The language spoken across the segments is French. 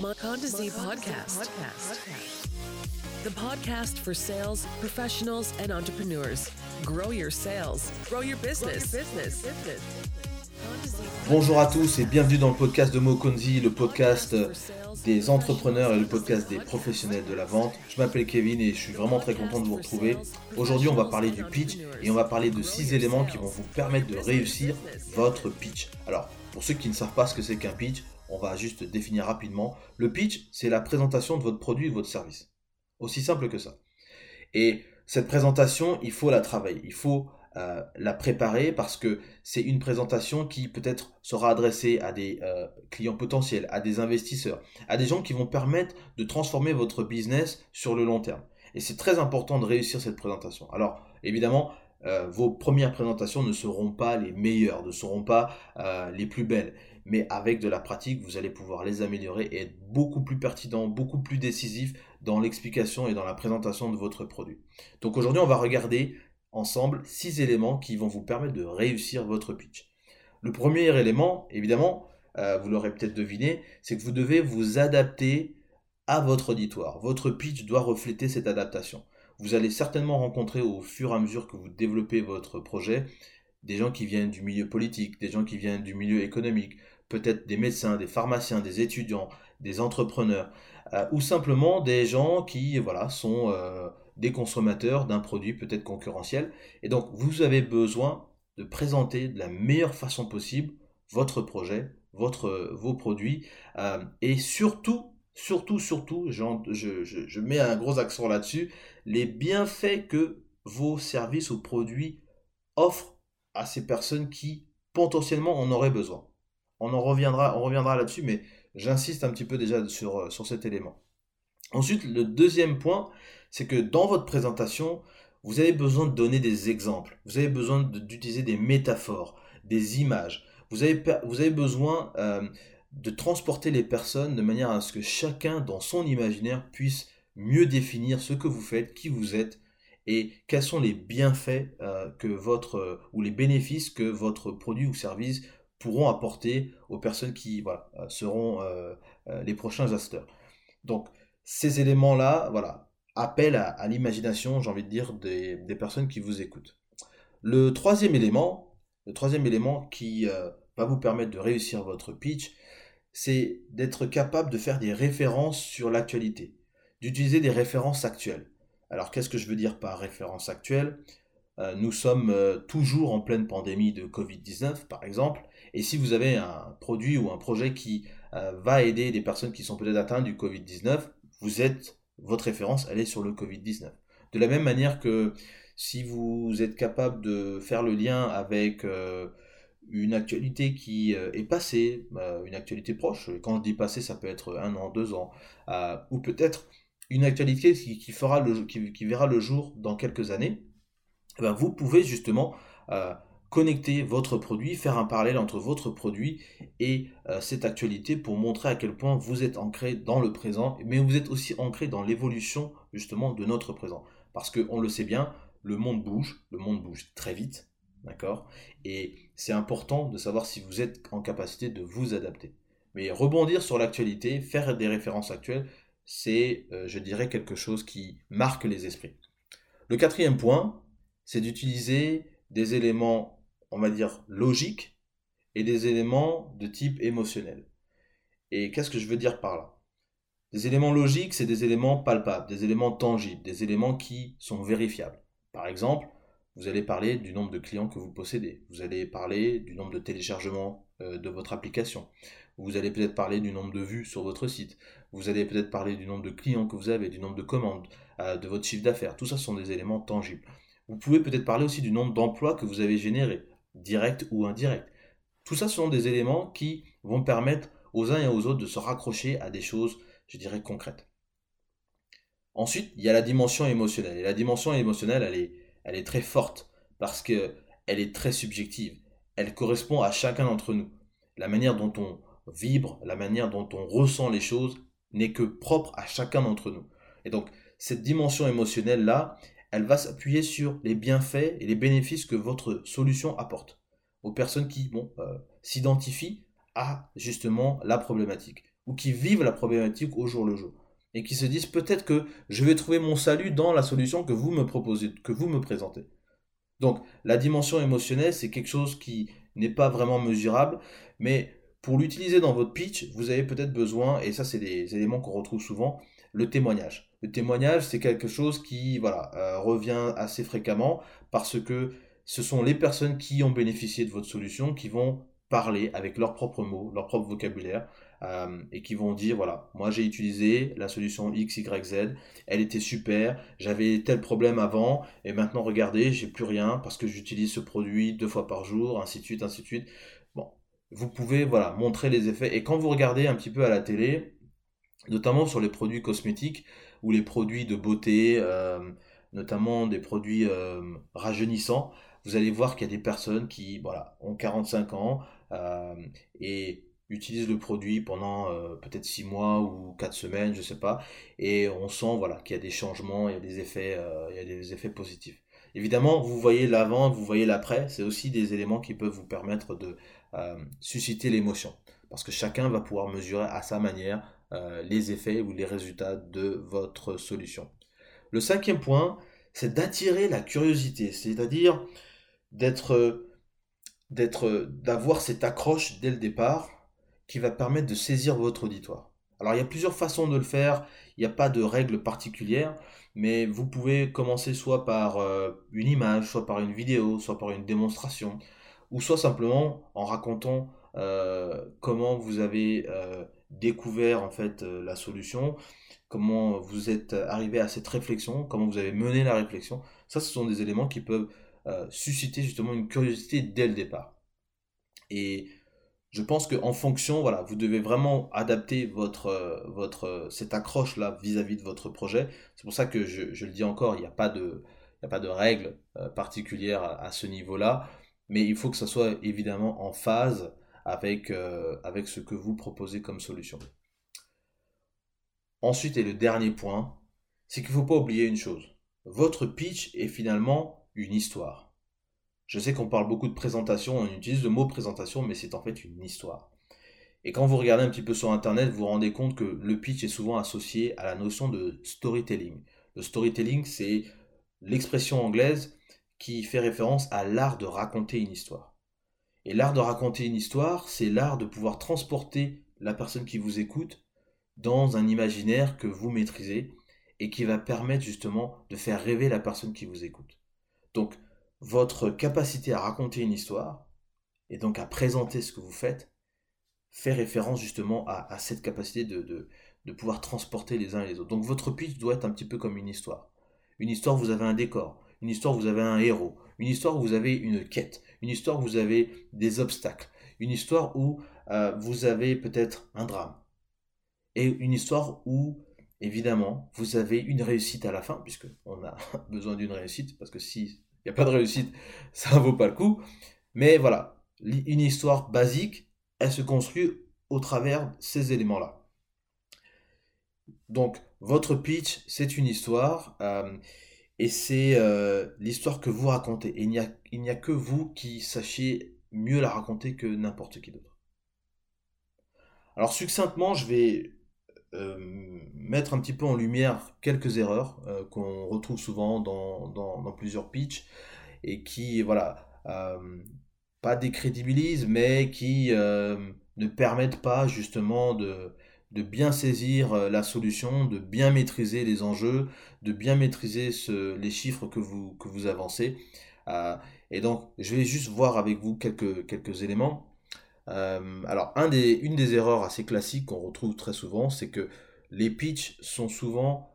Podcast. The podcast for sales professionals and entrepreneurs. Grow your sales, grow your business. Bonjour à tous et bienvenue dans le podcast de Mokonzi, le podcast des entrepreneurs et le podcast des professionnels de la vente. Je m'appelle Kevin et je suis vraiment très content de vous retrouver. Aujourd'hui, on va parler du pitch et on va parler de six éléments qui vont vous permettre de réussir votre pitch. Alors, pour ceux qui ne savent pas ce que c'est qu'un pitch, on va juste définir rapidement. Le pitch, c'est la présentation de votre produit ou de votre service. Aussi simple que ça. Et cette présentation, il faut la travailler. Il faut euh, la préparer parce que c'est une présentation qui peut-être sera adressée à des euh, clients potentiels, à des investisseurs, à des gens qui vont permettre de transformer votre business sur le long terme. Et c'est très important de réussir cette présentation. Alors, évidemment, euh, vos premières présentations ne seront pas les meilleures, ne seront pas les plus belles. Mais avec de la pratique, vous allez pouvoir les améliorer et être beaucoup plus pertinent, beaucoup plus décisif dans l'explication et dans la présentation de votre produit. Donc aujourd'hui, on va regarder ensemble six éléments qui vont vous permettre de réussir votre pitch. Le premier élément, évidemment, euh, vous l'aurez peut-être deviné, c'est que vous devez vous adapter à votre auditoire. Votre pitch doit refléter cette adaptation. Vous allez certainement rencontrer au fur et à mesure que vous développez votre projet des gens qui viennent du milieu politique, des gens qui viennent du milieu économique, peut-être des médecins, des pharmaciens, des étudiants, des entrepreneurs, euh, ou simplement des gens qui voilà, sont euh, des consommateurs d'un produit peut-être concurrentiel. Et donc, vous avez besoin de présenter de la meilleure façon possible votre projet, votre, vos produits, euh, et surtout, surtout, surtout, je, mets un gros accent là-dessus, les bienfaits que vos services ou produits offrent à ces personnes qui potentiellement en auraient besoin. On en reviendra, on reviendra là-dessus, mais j'insiste un petit peu déjà sur, sur cet élément. Ensuite, le deuxième point, c'est que dans votre présentation, vous avez besoin de donner des exemples, vous avez besoin d'utiliser des métaphores, des images, vous avez, vous avez besoin euh, de transporter les personnes de manière à ce que chacun dans son imaginaire puisse mieux définir ce que vous faites, qui vous êtes et quels sont les bienfaits euh, que votre euh, ou les bénéfices que votre produit ou service pourront apporter aux personnes qui voilà, seront les prochains acheteurs. Donc ces éléments-là, voilà, appel à, l'imagination, j'ai envie de dire, des, personnes qui vous écoutent. Le troisième élément, qui euh, va vous permettre de réussir votre pitch, c'est d'être capable de faire des références sur l'actualité, d'utiliser des références actuelles. Alors qu'est-ce que je veux dire par référence actuelle? Euh, Nous sommes euh, toujours en pleine pandémie de Covid-19 par exemple, et si vous avez un produit ou un projet qui va aider des personnes qui sont peut-être atteintes du Covid-19, vous êtes votre référence, elle est sur le Covid-19. De la même manière que si vous êtes capable de faire le lien avec euh, une actualité qui euh, est passée, euh, une actualité proche, quand je dis passée, ça peut être un an, deux ans, ou peut-être une actualité qui, verra le jour dans quelques années, ben, vous pouvez justement connecter votre produit, faire un parallèle entre votre produit et euh, cette actualité pour montrer à quel point vous êtes ancré dans le présent, mais vous êtes aussi ancré dans l'évolution justement de notre présent. Parce qu'on le sait bien, le monde bouge, le monde bouge très vite, d'accord? Et c'est important de savoir si vous êtes en capacité de vous adapter. Mais rebondir sur l'actualité, faire des références actuelles, c'est, euh, je dirais, quelque chose qui marque les esprits. Le quatrième point, c'est d'utiliser des éléments on va dire, logique et des éléments de type émotionnel. Et qu'est-ce que je veux dire par là? Des éléments logiques, c'est des éléments palpables, des éléments tangibles, des éléments qui sont vérifiables. Par exemple, vous allez parler du nombre de clients que vous possédez, vous allez parler du nombre de téléchargements euh, de votre application, vous allez peut-être parler du nombre de vues sur votre site, vous allez peut-être parler du nombre de clients que vous avez, du nombre de commandes, euh, de votre chiffre d'affaires. Tout ça sont des éléments tangibles. Vous pouvez peut-être parler aussi du nombre d'emplois que vous avez générés, direct ou indirect. Tout ça, ce sont des éléments qui vont permettre aux uns et aux autres de se raccrocher à des choses, je dirais, concrètes. Ensuite, il y a la dimension émotionnelle. Et la dimension émotionnelle, elle est, elle est très forte parce qu'elle est très subjective. Elle correspond à chacun d'entre nous. La manière dont on vibre, la manière dont on ressent les choses n'est que propre à chacun d'entre nous. Et donc, cette dimension émotionnelle-là, elle va s'appuyer sur les bienfaits et les bénéfices que votre solution apporte aux personnes qui euh, s'identifient à justement la problématique. ou qui vivent la problématique au jour le jour et qui se disent peut-être que je vais trouver mon salut dans la solution que vous me proposez, que vous me présentez. Donc la dimension émotionnelle, c'est quelque chose qui n'est pas vraiment mesurable, mais pour l'utiliser dans votre pitch, vous avez peut-être besoin, et ça c'est des éléments qu'on retrouve souvent, le témoignage. Le témoignage, c'est quelque chose qui voilà, euh, revient assez fréquemment parce que ce sont les personnes qui ont bénéficié de votre solution qui vont parler avec leurs propres mots, leur propre vocabulaire, euh, et qui vont dire voilà, moi j'ai utilisé la solution X, Z, elle était super, j'avais tel problème avant, et maintenant regardez, j'ai plus rien parce que j'utilise ce produit deux fois par jour, ainsi de suite, ainsi de suite. Bon, vous pouvez voilà montrer les effets, et quand vous regardez un petit peu à la télé, notamment sur les produits cosmétiques ou les produits de beauté, euh, notamment des produits euh, rajeunissants, vous allez voir qu'il y a des personnes qui voilà, ont 45 ans euh, et utilisent le produit pendant peut-être 6 mois ou 4 semaines, je sais pas, et on sent voilà, qu'il y a des changements, il y a des effets, il y a des effets positifs. Évidemment, vous voyez l'avant, vous voyez l'après, c'est aussi des éléments qui peuvent vous permettre de susciter l'émotion, parce que chacun va pouvoir mesurer à sa manière les effets ou les résultats de votre solution. Le cinquième point, c'est d'attirer la curiosité, c'est-à-dire d'être, d'être, d'avoir cette accroche dès le départ qui va permettre de saisir votre auditoire. Alors il y a plusieurs façons de le faire, il n'y a pas de règle particulière, mais vous pouvez commencer soit par euh, une image, soit par une vidéo, soit par une démonstration, ou soit simplement en racontant euh, comment vous avez euh, découvert en fait la solution, comment vous êtes arrivé à cette réflexion, comment vous avez mené la réflexion. Ça, ce sont des éléments qui peuvent euh, susciter justement une curiosité dès le départ. Et je pense qu'en fonction, voilà, vous devez vraiment adapter votre, euh, votre, euh, cette accroche-là vis-à-vis de votre projet. C'est pour ça que je, le dis encore, il n'y a pas de, il a pas de règle particulière à, ce niveau-là, mais il faut que ça soit évidemment en phase avec, avec ce que vous proposez comme solution. Ensuite, et le dernier point, c'est qu'il ne faut pas oublier une chose. Votre pitch est finalement une histoire. Je sais qu'on parle beaucoup de présentation, on utilise le mot présentation, mais c'est en fait une histoire. Et quand vous regardez un petit peu sur Internet, vous vous rendez compte que le pitch est souvent associé à la notion de storytelling. Le storytelling, c'est l'expression anglaise qui fait référence à l'art de raconter une histoire. Et l'art de raconter une histoire, c'est l'art de pouvoir transporter la personne qui vous écoute dans un imaginaire que vous maîtrisez et qui va permettre justement de faire rêver la personne qui vous écoute. Donc, votre capacité à raconter une histoire, et donc à présenter ce que vous faites, fait référence justement à, cette capacité de, de, pouvoir transporter les uns et les autres. Donc votre pitch doit être un petit peu comme une histoire. Une histoire, vous avez un décor. Une histoire, vous avez un héros. Une histoire, vous avez une quête. Une histoire, vous avez des obstacles. Une histoire où euh, vous avez peut-être un drame. Et une histoire où, évidemment, vous avez une réussite à la fin, puisque on a besoin d'une réussite, parce que si il n'y a pas de réussite, ça ne vaut pas le coup. Mais voilà, une histoire basique, elle se construit au travers ces éléments-là. Donc, votre pitch, c'est une histoire, euh, et c'est euh, l'histoire que vous racontez. Et il n'y a, que vous qui sachiez mieux la raconter que n'importe qui d'autre. Alors, succinctement, je vais euh, mettre un petit peu en lumière quelques erreurs euh, qu'on retrouve souvent dans, dans, plusieurs pitchs et qui, voilà, pas décrédibilisent, mais qui ne permettent pas justement de, de bien saisir la solution, de bien maîtriser les enjeux, de bien maîtriser les chiffres que vous, avancez. et donc, je vais juste voir avec vous quelques, éléments. Euh, alors, une des erreurs assez classiques qu'on retrouve très souvent, c'est que les pitchs sont souvent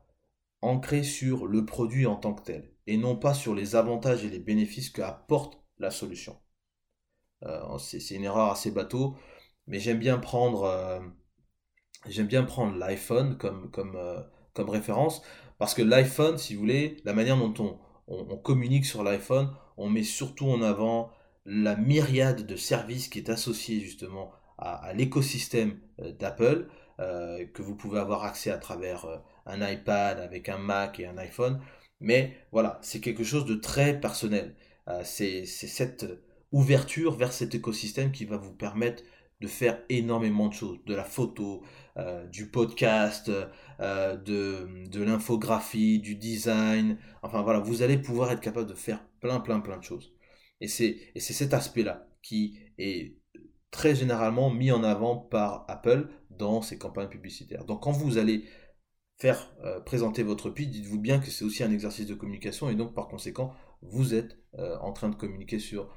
ancrés sur le produit en tant que tel, et non pas sur les avantages et les bénéfices qu'apporte la solution. Euh, c'est une erreur assez bateau, mais j'aime bien prendre, euh, j'aime bien prendre l'iPhone comme, comme, comme référence, parce que l'iPhone, si vous voulez, la manière dont on, on communique sur l'iPhone, on met surtout en avant la myriade de services qui est associée justement à, l'écosystème euh, d'Apple, euh, que vous pouvez avoir accès à travers euh, un iPad avec un Mac et un iPhone. Mais voilà, c'est quelque chose de très personnel. c'est cette ouverture vers cet écosystème qui va vous permettre de faire énormément de choses, de la photo, euh, du podcast, euh, de, de l'infographie, du design. Enfin voilà, vous allez pouvoir être capable de faire plein, plein, plein de choses. Et c'est cet aspect-là qui est très généralement mis en avant par Apple dans ses campagnes publicitaires. Donc quand vous allez faire euh, présenter votre pitch, dites-vous bien que c'est aussi un exercice de communication et donc par conséquent, vous êtes en train de communiquer sur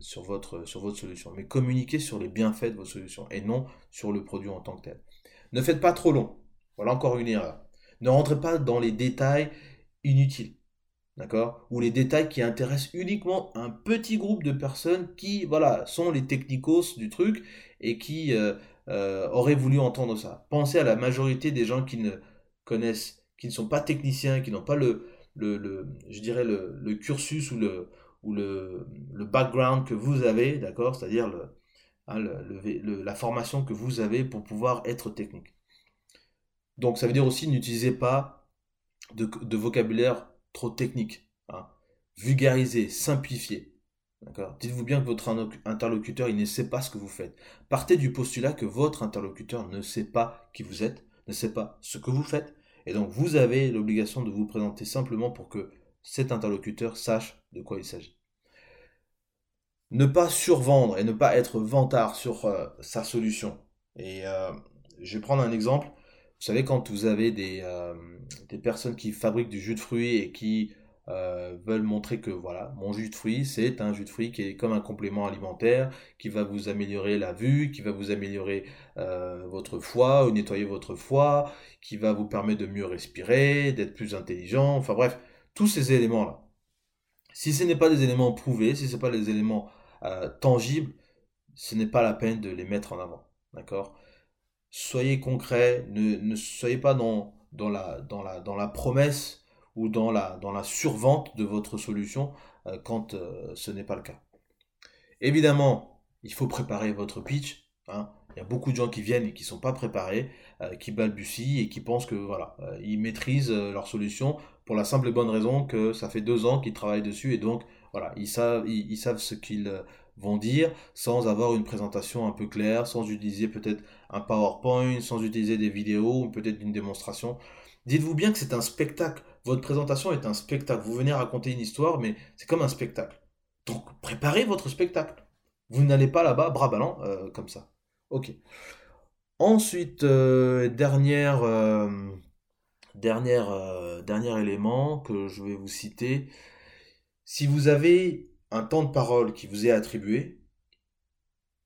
sur, votre, sur votre solution. Mais communiquez sur les bienfaits de vos solutions et non sur le produit en tant que tel. Ne faites pas trop long. Voilà encore une erreur. Ne rentrez pas dans les détails inutiles. D'accord? Ou les détails qui intéressent uniquement un petit groupe de personnes qui, voilà, sont les technicos du truc et qui euh, euh, auraient voulu entendre ça. Pensez à la majorité des gens qui ne connaissent, qui ne sont pas techniciens, qui n'ont pas le, le, je dirais le cursus ou le, ou le, le background que vous avez, d'accord C'est-à-dire hein, le, la formation que vous avez pour pouvoir être technique. Donc ça veut dire aussi n'utilisez pas de, vocabulaire trop technique. Hein. Vulgarisez, simplifiez. D'accord Dites-vous bien que votre interlocuteur, il ne sait pas ce que vous faites. Partez du postulat que votre interlocuteur ne sait pas qui vous êtes, ne sait pas ce que vous faites. Et donc vous avez l'obligation de vous présenter simplement pour que cet interlocuteur sache de quoi il s'agit. Ne pas survendre et ne pas être vantard sur euh, sa solution. Et euh, je vais prendre un exemple. Vous savez, quand vous avez des, euh, des personnes qui fabriquent du jus de fruits et qui veulent montrer que voilà, mon jus de fruits, c'est un jus de fruits qui est comme un complément alimentaire, qui va vous améliorer la vue, qui va vous améliorer votre foie, ou nettoyer votre foie, qui va vous permettre de mieux respirer, d'être plus intelligent, enfin bref, tous ces éléments-là. Si ce n'est pas des éléments prouvés, si ce n'est pas des éléments euh, tangibles, ce n'est pas la peine de les mettre en avant. Soyez concret, ne, soyez pas dans, dans, la, promesse ou dans la, dans la survente de votre solution euh, quand euh, ce n'est pas le cas. Évidemment, il faut préparer votre pitch. Hein. Il y a beaucoup de gens qui viennent et qui ne sont pas préparés, qui balbutient et qui pensent que voilà, ils maîtrisent leur solution pour la simple et bonne raison que ça fait deux ans qu'ils travaillent dessus et donc voilà, ils savent, ils, savent ce qu'ils euh, vont dire sans avoir une présentation un peu claire, sans utiliser peut-être un PowerPoint, sans utiliser des vidéos ou peut-être une démonstration. Dites-vous bien que c'est un spectacle. Votre présentation est un spectacle. Vous venez raconter une histoire, mais c'est comme un spectacle. Donc préparez votre spectacle. Vous n'allez pas là-bas bras ballants euh, comme ça. Ok. Ensuite, euh, dernière, euh, dernier élément que je vais vous citer. Si vous avez un temps de parole qui vous est attribué,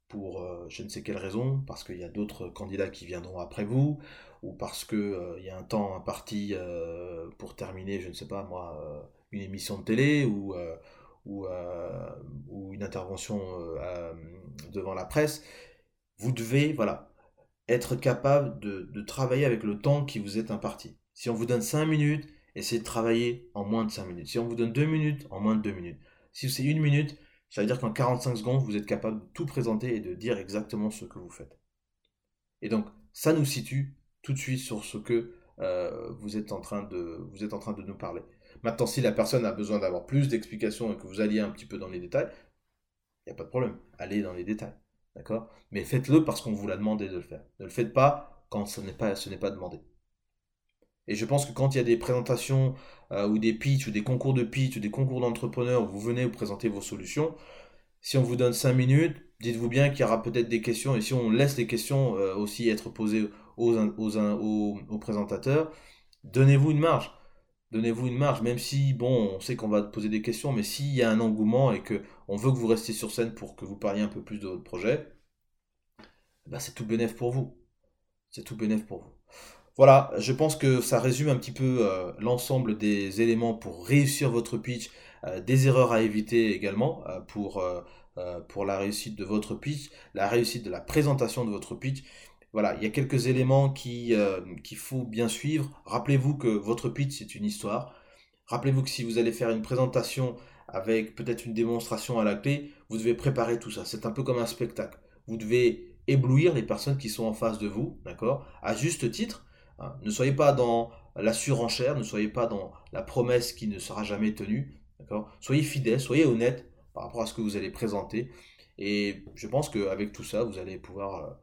pour euh, je ne sais quelle raison, parce qu'il y a d'autres candidats qui viendront après vous, ou parce qu'il euh, y a un temps imparti pour terminer, je ne sais pas moi, une émission de télé ou, ou une intervention devant la presse, vous devez voilà, être capable de, travailler avec le temps qui vous est imparti. Si on vous donne 5 minutes, essayez de travailler en moins de 5 minutes. Si on vous donne 2 minutes, en moins de 2 minutes. Si c'est 1 minute, ça veut dire qu'en 45 secondes, vous êtes capable de tout présenter et de dire exactement ce que vous faites. Et donc, ça nous situe tout de suite sur ce que euh, vous, êtes en train de, vous êtes en train de nous parler. Maintenant, si la personne a besoin d'avoir plus d'explications et que vous alliez un petit peu dans les détails, il n'y a pas de problème. Allez dans les détails. D'accord? Mais faites-le parce qu'on vous l'a demandé de le faire. Ne le faites pas quand ce n'est pas, ce n'est pas demandé. Et je pense que quand il y a des présentations euh, ou des pitchs ou des concours de pitch ou des concours d'entrepreneurs où vous venez vous présenter vos solutions, si on vous donne 5 minutes, dites-vous bien qu'il y aura peut-être des questions et si on laisse les questions euh, aussi être posées aux, aux, aux, présentateurs, donnez-vous une marge. Donnez-vous une marge, même si, bon, on sait qu'on va poser des questions, mais s'il y a un engouement et que on veut que vous restiez sur scène pour que vous parliez un peu plus de votre projet, bah c'est tout bénéf pour vous. C'est tout bénéf pour vous. Voilà, je pense que ça résume un petit peu euh, l'ensemble des éléments pour réussir votre pitch, euh, des erreurs à éviter également euh, pour, pour la réussite de votre pitch, la réussite de la présentation de votre pitch. Voilà, il y a quelques éléments qu'il faut bien suivre. Rappelez-vous que votre pitch, c'est une histoire. Rappelez-vous que si vous allez faire une présentation avec peut-être une démonstration à la clé, vous devez préparer tout ça. C'est un peu comme un spectacle. Vous devez éblouir les personnes qui sont en face de vous, d'accord? À juste titre, Hein. Ne soyez pas dans la surenchère, ne soyez pas dans la promesse qui ne sera jamais tenue. Soyez fidèle, soyez honnête par rapport à ce que vous allez présenter. Et je pense qu'avec tout ça, vous allez pouvoir euh,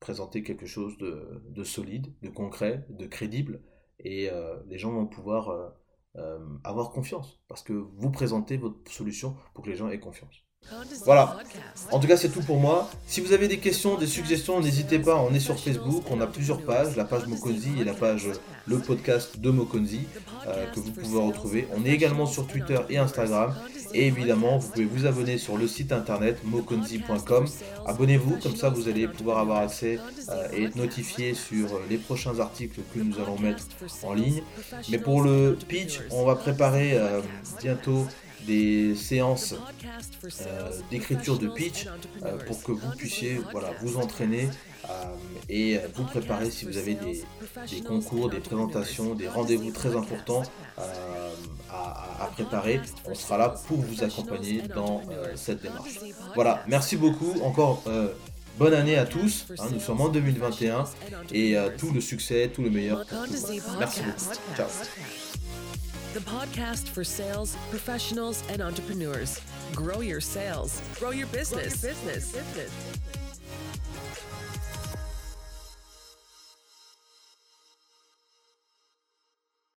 présenter quelque chose de, solide, de concret, de crédible, et euh, les gens vont pouvoir avoir confiance, parce que vous présentez votre solution pour que les gens aient confiance. Voilà. En tout cas, c'est tout pour moi. Si vous avez des questions, des suggestions, n'hésitez pas. On est sur Facebook. On a plusieurs pages. La page Mokonzi et la page Le podcast de Mokonzi euh, que vous pouvez retrouver. On est également sur Twitter et Instagram. Et évidemment, vous pouvez vous abonner sur le site internet mokonzi.com. Abonnez-vous, comme ça vous allez pouvoir avoir accès euh, et être notifié sur les prochains articles que nous allons mettre en ligne. Mais pour le pitch, on va préparer euh, bientôt des séances euh, d'écriture de pitch euh, pour que vous puissiez voilà, vous entraîner euh, et vous préparer si vous avez des, concours, des présentations, des rendez-vous très importants à, préparer. On sera là pour vous accompagner dans cette démarche. Voilà, merci beaucoup. Encore bonne année à tous. Hein, nous sommes en 2021 et tout le succès, tout le meilleur pour Merci beaucoup. Ciao. The podcast for sales professionals and entrepreneurs. Grow your sales, grow your business. Grow your business. business.